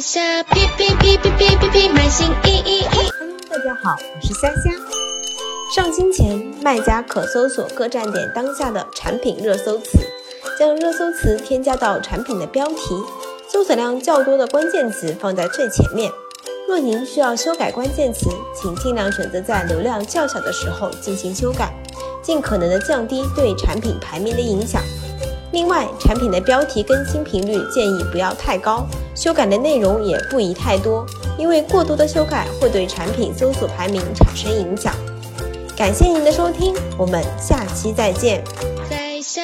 下批批批批批批批买新衣衣衣。大家好，我是虾虾。上新前，卖家可搜索各站点当下的产品热搜词，将热搜词添加到产品的标题，搜索量较多的关键词放在最前面。若您需要修改关键词，请尽量选择在流量较小的时候进行修改，尽可能的降低对产品排名的影响。另外，产品的标题更新频率建议不要太高，修改的内容也不宜太多，因为过多的修改会对产品搜索排名产生影响。感谢您的收听，我们下期再见。在下。